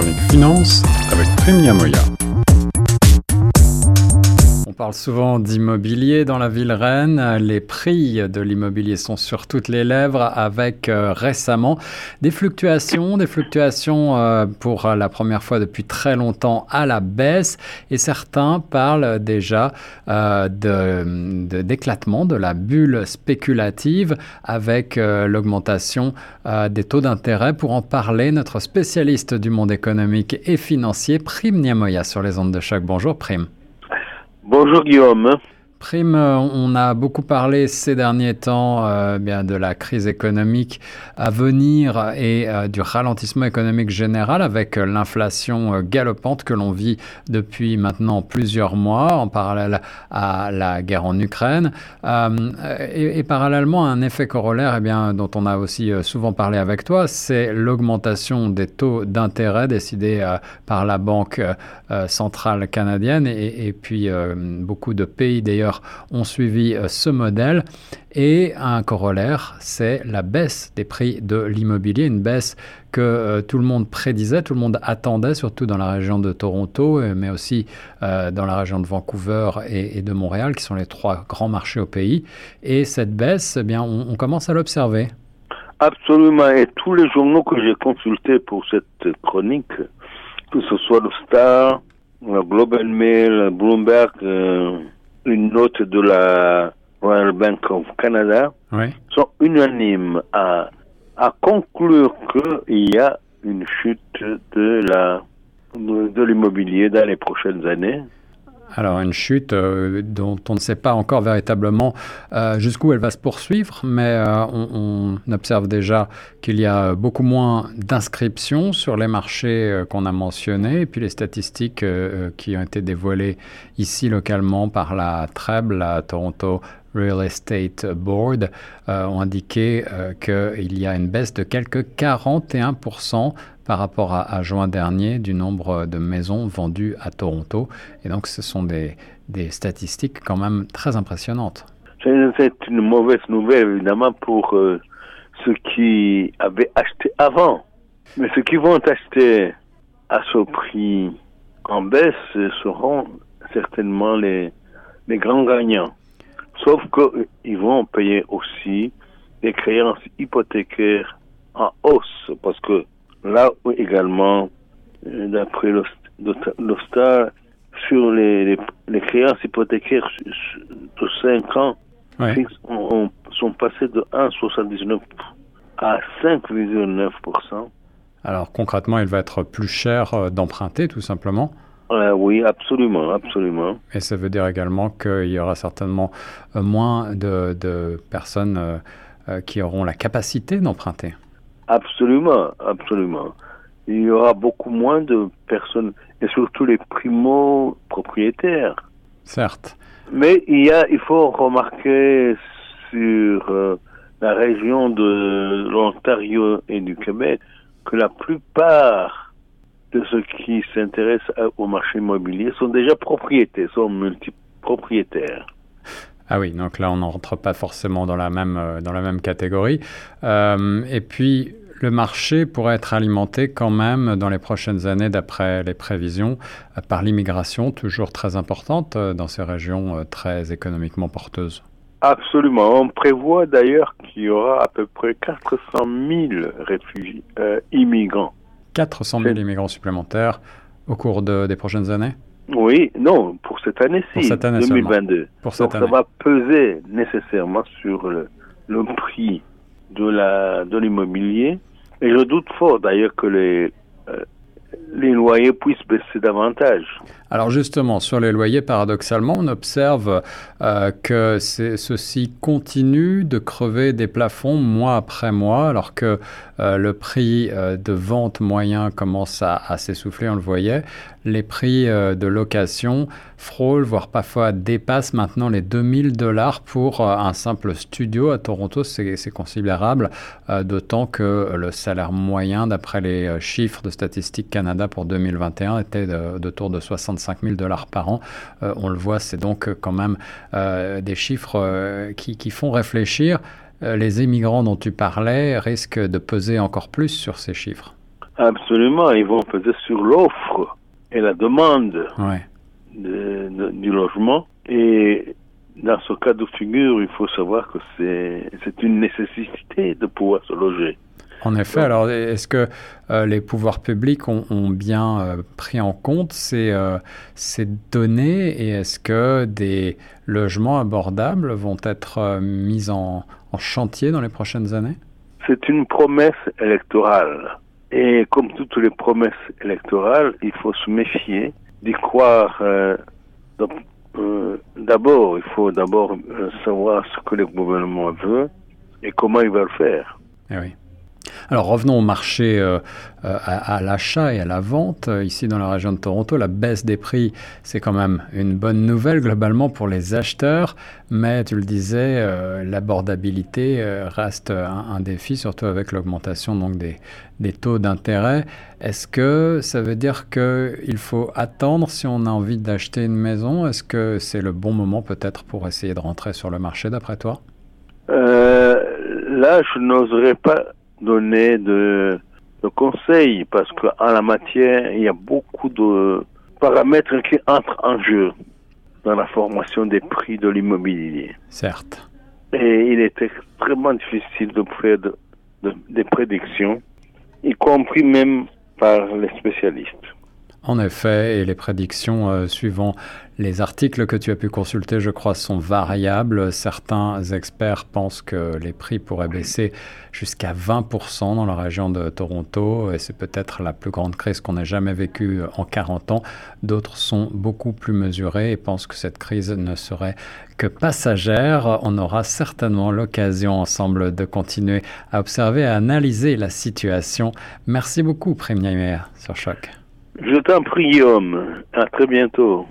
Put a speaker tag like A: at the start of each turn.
A: chronique finance avec Prime Yamoya parle souvent d'immobilier dans la ville Rennes. Les prix de l'immobilier sont sur toutes les lèvres avec euh, récemment des fluctuations, des fluctuations euh, pour la première fois depuis très longtemps à la baisse et certains parlent déjà euh, d'éclatement de, de, la bulle spéculative avec l'augmentation des taux d'intérêt. Pour en parler, notre spécialiste du monde économique et financier, Prime Niamoya sur les ondes de choc. Bonjour Prime.
B: Bonjour Guillaume.
A: Prime, euh, on a beaucoup parlé ces derniers temps euh, de la crise économique à venir et euh, du ralentissement économique général avec l'inflation galopante que l'on vit depuis maintenant plusieurs mois en parallèle à la guerre en Ukraine. Et, parallèlement un effet corollaire eh dont on a aussi souvent parlé avec toi, c'est l'augmentation des taux d'intérêt décidés par la Banque centrale canadienne et puis beaucoup de pays d'ailleurs ont suivi euh, ce modèle. Et un corollaire, c'est la baisse des prix de l'immobilier, une baisse que euh, tout le monde prédisait, tout le monde attendait, surtout dans la région de Toronto, euh, mais aussi dans la région de Vancouver et, de Montréal, qui sont les trois grands marchés au pays. Et cette baisse, eh bien, on, commence à l'observer.
B: Absolument. Et tous les journaux que j'ai consultés pour cette chronique, que ce soit le Star, le Global Mail, Bloomberg, une note de la Royal Bank of Canada sont unanimes à, à conclure qu'il y a une chute de la de l'immobilier dans les prochaines années.
A: Alors une chute euh, dont on ne sait pas encore véritablement euh, jusqu'où elle va se poursuivre, mais euh, on, observe déjà qu'il y a beaucoup moins d'inscriptions sur les marchés qu'on a mentionnés, et puis les statistiques qui ont été dévoilées ici localement par la TREB, la Toronto Real Estate Board, ont indiqué qu'il y a une baisse de quelques 41% par rapport à, juin dernier du nombre de maisons vendues à Toronto. Et donc ce sont des, des statistiques quand même très impressionnantes.
B: C'est une mauvaise nouvelle évidemment pour euh, ceux qui avaient acheté avant. Mais ceux qui vont acheter à ce prix en baisse seront certainement les, les grands gagnants. Sauf qu'ils vont payer aussi des créances hypothécaires en hausse parce que Là également, euh, d'après l'OSTAR, sur les, les, créances hypothécaires de 5 ans, sont passées de 1,79 à 5,9
A: Alors concrètement, il va être plus cher euh, d'emprunter tout simplement
B: euh, Oui, absolument, absolument.
A: Et ça veut dire également qu'il y aura certainement moins de, de personnes qui auront la capacité d'emprunter.
B: Absolument, absolument. Il y aura beaucoup moins de personnes, et surtout les primo-propriétaires.
A: Certes.
B: Mais il, y a, il faut remarquer sur euh, la région de l'Ontario et du Québec que la plupart de ceux qui s'intéressent au marché immobilier sont déjà propriétaires, sont multipropriétaires.
A: Ah oui, donc là, on n'entre pas forcément dans la même, euh, dans la même catégorie. Euh, et puis, le marché pourrait être alimenté quand même dans les prochaines années, d'après les prévisions, euh, par l'immigration toujours très importante dans ces régions très économiquement porteuses.
B: Absolument. On prévoit d'ailleurs qu'il y aura à peu près 400 000 réfugiés, immigrants.
A: 400 000 immigrants supplémentaires au cours des prochaines années?
B: Oui, non, pour cette année-ci, 2022.
A: Pour cette
B: Donc ça va peser nécessairement sur le, prix de la de l'immobilier. Et je doute fort d'ailleurs que les euh, les loyers puissent baisser davantage.
A: Alors justement, sur les loyers, paradoxalement, on observe euh, que ceux-ci continuent de crever des plafonds mois après mois, alors que euh, le prix euh, de vente moyen commence à, s'essouffler, on le voyait. Les prix de location frôlent, voire parfois dépassent maintenant les 2000 dollars pour un simple studio à Toronto. C'est considérable, d'autant que le salaire moyen, d'après les chiffres de Statistique Canada pour 2021, était de, de de 60 5 000 dollars par an. Euh, on le voit, c'est donc euh, quand même euh, des chiffres qui, font réfléchir. les immigrants dont tu parlais risquent de peser encore plus sur ces chiffres.
B: Absolument, ils vont peser sur l'offre et la demande
A: Ouais.
B: de- de- du logement. Et dans ce cas de figure, il faut savoir que c'est c'est une nécessité de pouvoir se loger.
A: En effet, alors est-ce que euh, les pouvoirs publics ont, ont bien euh, pris en compte ces, euh, ces données et est-ce que des logements abordables vont être mis en, en chantier dans les prochaines années?
B: C'est une promesse électorale. Et comme toutes les promesses électorales, il faut se méfier d'y croire. d'abord, il faut d'abord savoir ce que le gouvernement veut et comment il va le faire.
A: Eh oui. Alors revenons au marché euh, euh, à, l'achat et à la vente. Euh, Ici dans la région de Toronto, la baisse des prix, c'est quand même une bonne nouvelle globalement pour les acheteurs, mais tu le disais, l'abordabilité reste un, défi, surtout avec l'augmentation donc des, taux d'intérêt. Est-ce que ça veut dire qu'il faut attendre si on a envie d'acheter une maison? Est-ce que c'est le bon moment peut-être pour essayer de rentrer sur le marché d'après toi?
B: Là, je n'oserais pas donner de, de conseils parce qu'en la matière, il y a beaucoup de paramètres qui entrent en jeu dans la formation des prix de l'immobilier.
A: Certes.
B: Et il est extrêmement difficile de faire de- de- des prédictions, y compris même par les spécialistes.
A: En effet, et les prédictions euh, suivant les articles que tu as pu consulter, je crois, sont variables. Certains experts pensent que les prix pourraient baisser jusqu'à 20% dans la région de Toronto, et c'est peut-être la plus grande crise qu'on ait jamais vécue en 40 ans. D'autres sont beaucoup plus mesurés et pensent que cette crise ne serait que passagère. On aura certainement l'occasion ensemble de continuer à observer et à analyser la situation. Merci beaucoup, Premier sur Choc.
B: Je t'en prie, Guillaume. À très bientôt.